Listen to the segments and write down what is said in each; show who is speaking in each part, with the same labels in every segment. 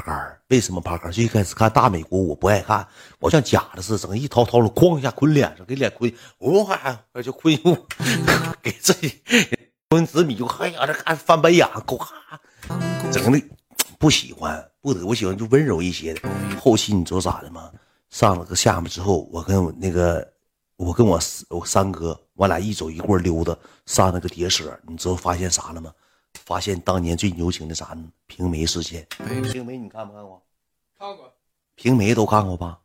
Speaker 1: 杆儿。为什么爬杆儿？最开始看大美国，我不爱看，我像假的似的，整一掏掏的，哐一下捆脸上，给脸坤，我还就坤又 给自己坤紫米，就哎呀这看翻白眼，够哈，整的不喜欢，不得我喜欢就温柔一些的。后期你知道咋的吗？上了个下面之后，我跟我那个我跟我我三哥，我俩一走一过溜达上那个叠舍，你知道发现啥了吗？发现当年最牛情的啥呢？平梅事件。平梅你看没看过？
Speaker 2: 看过。
Speaker 1: 平梅都看过吧？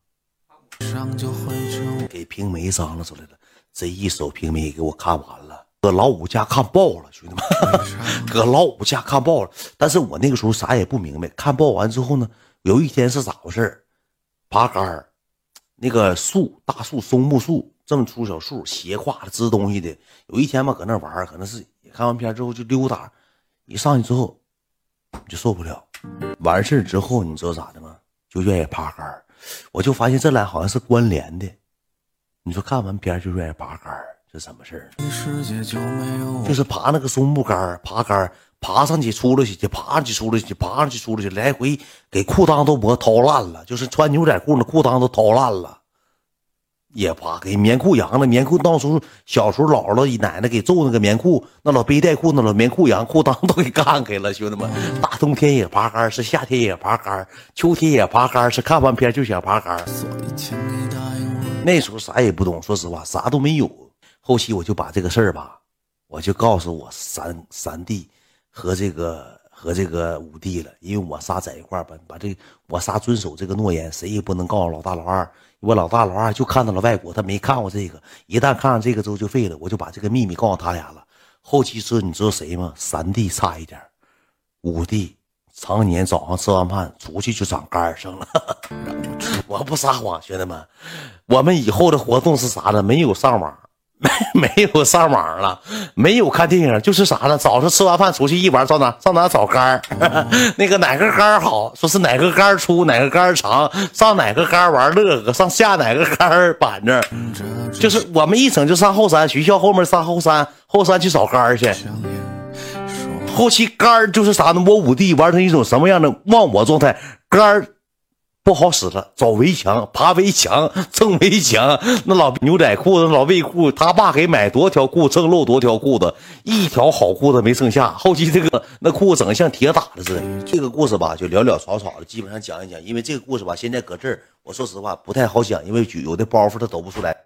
Speaker 1: 给平梅张罗出来了，这一手平梅给我看完了，搁老五家看爆了，兄弟们，搁老五家看爆了。但是我那个时候啥也不明白，看爆完之后呢，有一天是咋回事爬杆儿，那个树大树松木树这么粗小树，斜挎着支东西的。有一天吧，搁那玩可能是看完片之后就溜达。一上去之后，你就受不了。完事之后，你知道咋的吗？就愿意爬杆我就发现这俩好像是关联的。你说看完片就愿意爬杆这什么事儿？就是爬那个松木杆爬杆爬上去出来去，爬上去出来去，爬上去出来去，来回给裤裆都磨掏烂了。就是穿牛仔裤那裤裆都掏烂了。也扒给棉裤扬了，棉裤到时候小时候姥姥奶奶给揍那个棉裤，那老背带裤那老棉裤扬裤裆都给干开了，兄弟们，大冬天也爬杆是夏天也爬杆秋天也爬杆是看完片就想爬杆。那时候啥也不懂，说实话啥都没有。后期我就把这个事儿吧，我就告诉我三三弟和这个和这个五弟了，因为我仨在一块儿吧，把这我仨遵守这个诺言，谁也不能告诉老大老二。我老大老二就看到了外国，他没看过这个。一旦看上这个之后就废了，我就把这个秘密告诉他俩了。后期知你知道谁吗？三弟差一点，五弟常年早上吃完饭出去就长肝上了。我不撒谎，兄弟们，我们以后的活动是啥呢？没有上网。没 没有上网了，没有看电影，就是啥呢？早上吃完饭出去一玩，上哪上哪找杆儿？那个哪个杆儿好？说是哪个杆儿粗，哪个杆儿长，上哪个杆儿玩乐呵，上下哪个杆儿板着。就是我们一整就上后山学校后面上后山后山去找杆儿去。后期杆儿就是啥呢？我五弟玩成一种什么样的忘我状态？杆儿。不好使了，找围墙，爬围墙，蹭围墙。那老牛仔裤，子老卫裤，他爸给买多条裤，蹭漏多条裤子，一条好裤子没剩下。后期这个那裤子整的像铁打的似的。这个故事吧，就潦潦草草的，基本上讲一讲。因为这个故事吧，现在搁这儿，我说实话不太好讲，因为有的包袱他抖不出来。